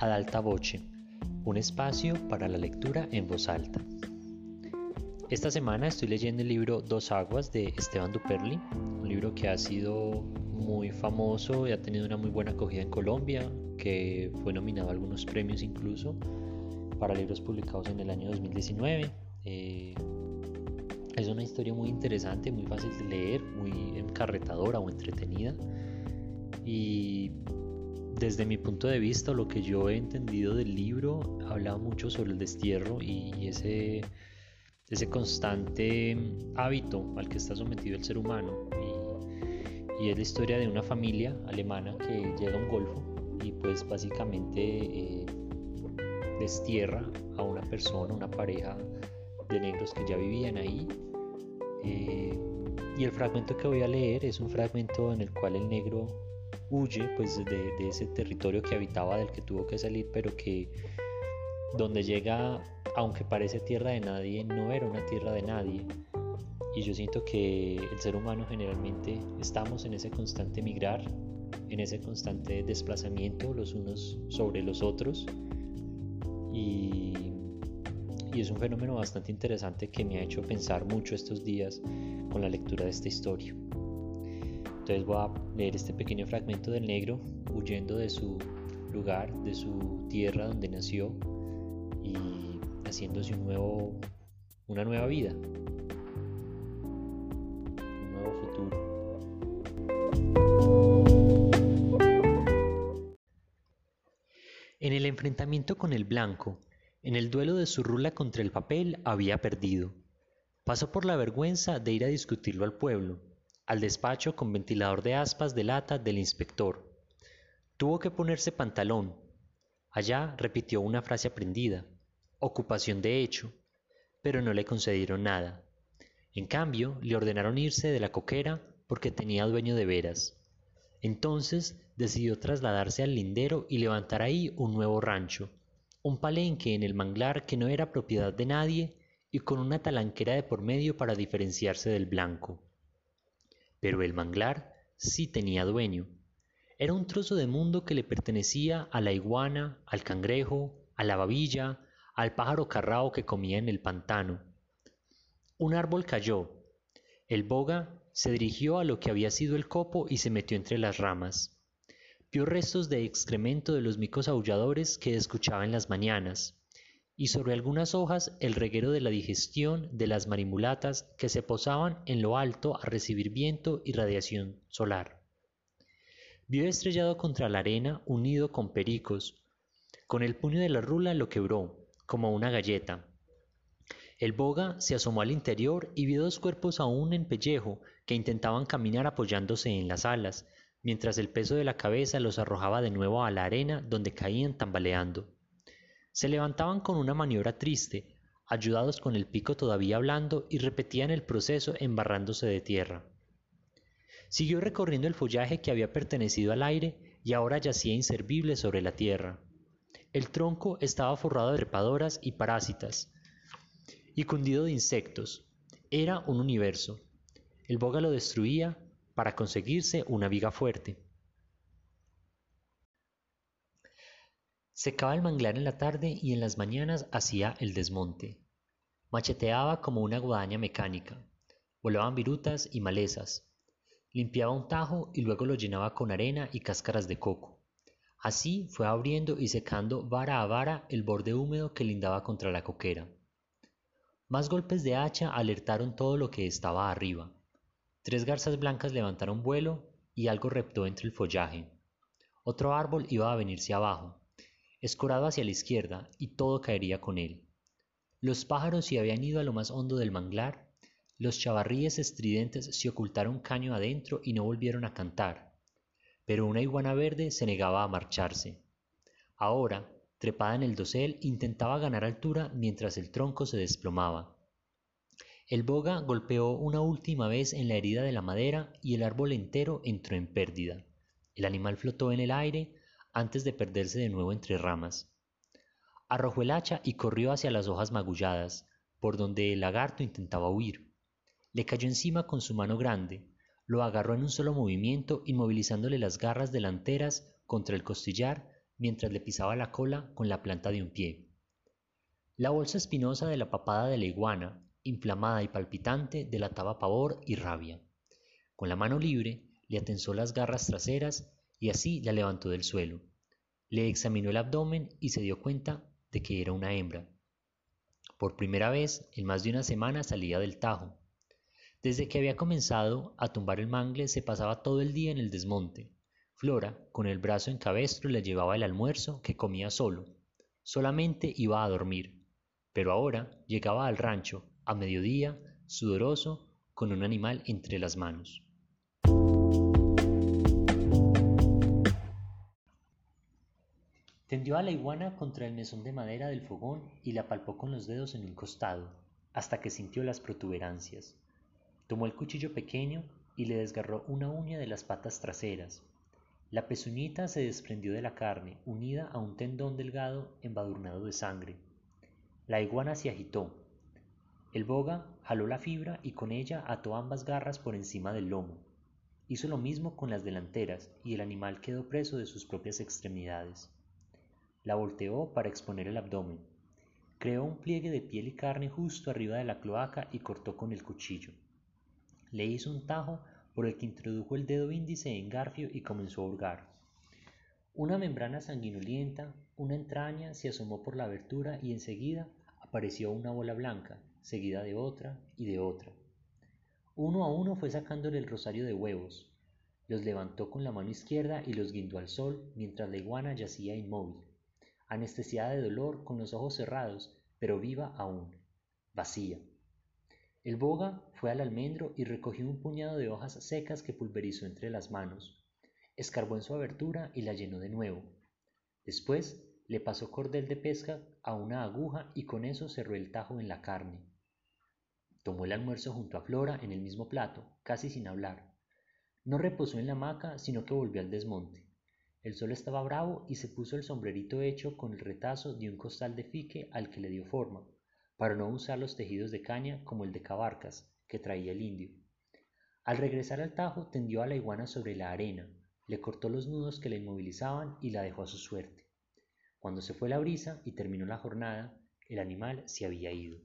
Ad alta voce, un espacio para la lectura en voz alta. Esta semana estoy leyendo el libro Dos Aguas de Esteban Duperli, un libro que ha sido muy famoso y ha tenido una muy buena acogida en Colombia, que fue nominado a algunos premios incluso para libros publicados en el año 2019. Eh, es una historia muy interesante, muy fácil de leer, muy encarretadora o entretenida. Y desde mi punto de vista, lo que yo he entendido del libro, habla mucho sobre el destierro y ese, ese constante hábito al que está sometido el ser humano. Y, y es la historia de una familia alemana que llega a un golfo y pues básicamente eh, destierra a una persona, una pareja de negros que ya vivían ahí. Eh, y el fragmento que voy a leer es un fragmento en el cual el negro huye pues de, ese territorio que habitaba del que tuvo que salir pero que donde llega aunque parece tierra de nadie no era una tierra de nadie y yo siento que el ser humano generalmente estamos en ese constante migrar en ese constante desplazamiento los unos sobre los otros y, y es un fenómeno bastante interesante que me ha hecho pensar mucho estos días con la lectura de esta historia. Entonces voy a leer este pequeño fragmento del negro huyendo de su lugar, de su tierra donde nació y haciéndose un nuevo, una nueva vida, un nuevo futuro. En el enfrentamiento con el blanco, en el duelo de su rula contra el papel, había perdido. Pasó por la vergüenza de ir a discutirlo al pueblo, al despacho con ventilador de aspas de lata del inspector. Tuvo que ponerse pantalón. Allá repitió una frase aprendida, ocupación de hecho, pero no le concedieron nada. En cambio, le ordenaron irse de la coquera porque tenía dueño de veras. Entonces decidió trasladarse al lindero y levantar ahí un nuevo rancho, un palenque en el manglar que no era propiedad de nadie y con una talanquera de por medio para diferenciarse del blanco. Pero el manglar sí tenía dueño. Era un trozo de mundo que le pertenecía a la iguana, al cangrejo, a la babilla, al pájaro carrao que comía en el pantano. Un árbol cayó. El boga se dirigió a lo que había sido el copo y se metió entre las ramas. Vio restos de excremento de los micos aulladores que escuchaba en las mañanas, y sobre algunas hojas el reguero de la digestión de las marimulatas que se posaban en lo alto a recibir viento y radiación solar. Vio estrellado contra la arena un nido con pericos. Con el puño de la rula lo quebró, como una galleta. El boga se asomó al interior y vio dos cuerpos aún en pellejo que intentaban caminar apoyándose en las alas, mientras el peso de la cabeza los arrojaba de nuevo a la arena donde caían tambaleando. Se levantaban con una maniobra triste, ayudados con el pico todavía blando y repetían el proceso embarrándose de tierra. Siguió recorriendo el follaje que había pertenecido al aire y ahora yacía inservible sobre la tierra. El tronco estaba forrado de trepadoras y parásitas y cundido de insectos. Era un universo. El boga lo destruía para conseguirse una viga fuerte. Secaba el manglar en la tarde y en las mañanas hacía el desmonte. Macheteaba como una guadaña mecánica. Volaban virutas y malezas. Limpiaba un tajo y luego lo llenaba con arena y cáscaras de coco. Así fue abriendo y secando vara a vara el borde húmedo que lindaba contra la coquera. Más golpes de hacha alertaron todo lo que estaba arriba. Tres garzas blancas levantaron vuelo y algo reptó entre el follaje. Otro árbol iba a venirse abajo, escorado hacia la izquierda, y todo caería con él. Los pájaros se habían ido a lo más hondo del manglar, los chavarríes estridentes se ocultaron caño adentro y no volvieron a cantar, pero una iguana verde se negaba a marcharse. Ahora, trepada en el dosel, intentaba ganar altura mientras el tronco se desplomaba. El boga golpeó una última vez en la herida de la madera y el árbol entero entró en pérdida. El animal flotó en el aire antes de perderse de nuevo entre ramas. Arrojó el hacha y corrió hacia las hojas magulladas, por donde el lagarto intentaba huir. Le cayó encima con su mano grande, lo agarró en un solo movimiento, inmovilizándole las garras delanteras contra el costillar mientras le pisaba la cola con la planta de un pie. La bolsa espinosa de la papada de la iguana, inflamada y palpitante, delataba pavor y rabia. Con la mano libre le atensó las garras traseras y así la levantó del suelo. Le examinó el abdomen y se dio cuenta de que era una hembra. Por primera vez en más de una semana salía del tajo. Desde que había comenzado a tumbar el mangle se pasaba todo el día en el desmonte. Flora, con el brazo en cabestro, le llevaba el almuerzo que comía solo. Solamente iba a dormir. Pero ahora llegaba al rancho, a mediodía, sudoroso, con un animal entre las manos. Tendió a la iguana contra el mesón de madera del fogón y la palpó con los dedos en un costado, hasta que sintió las protuberancias. Tomó el cuchillo pequeño y le desgarró una uña de las patas traseras. La pezuñita se desprendió de la carne, unida a un tendón delgado embadurnado de sangre. La iguana se agitó. El boga jaló la fibra y con ella ató ambas garras por encima del lomo. Hizo lo mismo con las delanteras y el animal quedó preso de sus propias extremidades. La volteó para exponer el abdomen. Creó un pliegue de piel y carne justo arriba de la cloaca y cortó con el cuchillo. Le hizo un tajo por el que introdujo el dedo índice en garfio y comenzó a hurgar. Una membrana sanguinolienta, una entraña, se asomó por la abertura y enseguida apareció una bola blanca, seguida de otra y de otra. Uno a uno fue sacándole el rosario de huevos. Los levantó con la mano izquierda y los guindó al sol mientras la iguana yacía inmóvil anestesiada de dolor, con los ojos cerrados, pero viva aún, vacía. El boga fue al almendro y recogió un puñado de hojas secas que pulverizó entre las manos. Escarbó en su abertura y la llenó de nuevo. Después le pasó cordel de pesca a una aguja y con eso cerró el tajo en la carne. Tomó el almuerzo junto a Flora en el mismo plato, casi sin hablar. No reposó en la hamaca, sino que volvió al desmonte. El sol estaba bravo y se puso el sombrerito hecho con el retazo de un costal de fique al que le dio forma, para no usar los tejidos de caña como el de cabarcas que traía el indio. Al regresar al tajo tendió a la iguana sobre la arena, le cortó los nudos que la inmovilizaban y la dejó a su suerte. Cuando se fue la brisa y terminó la jornada, el animal se había ido.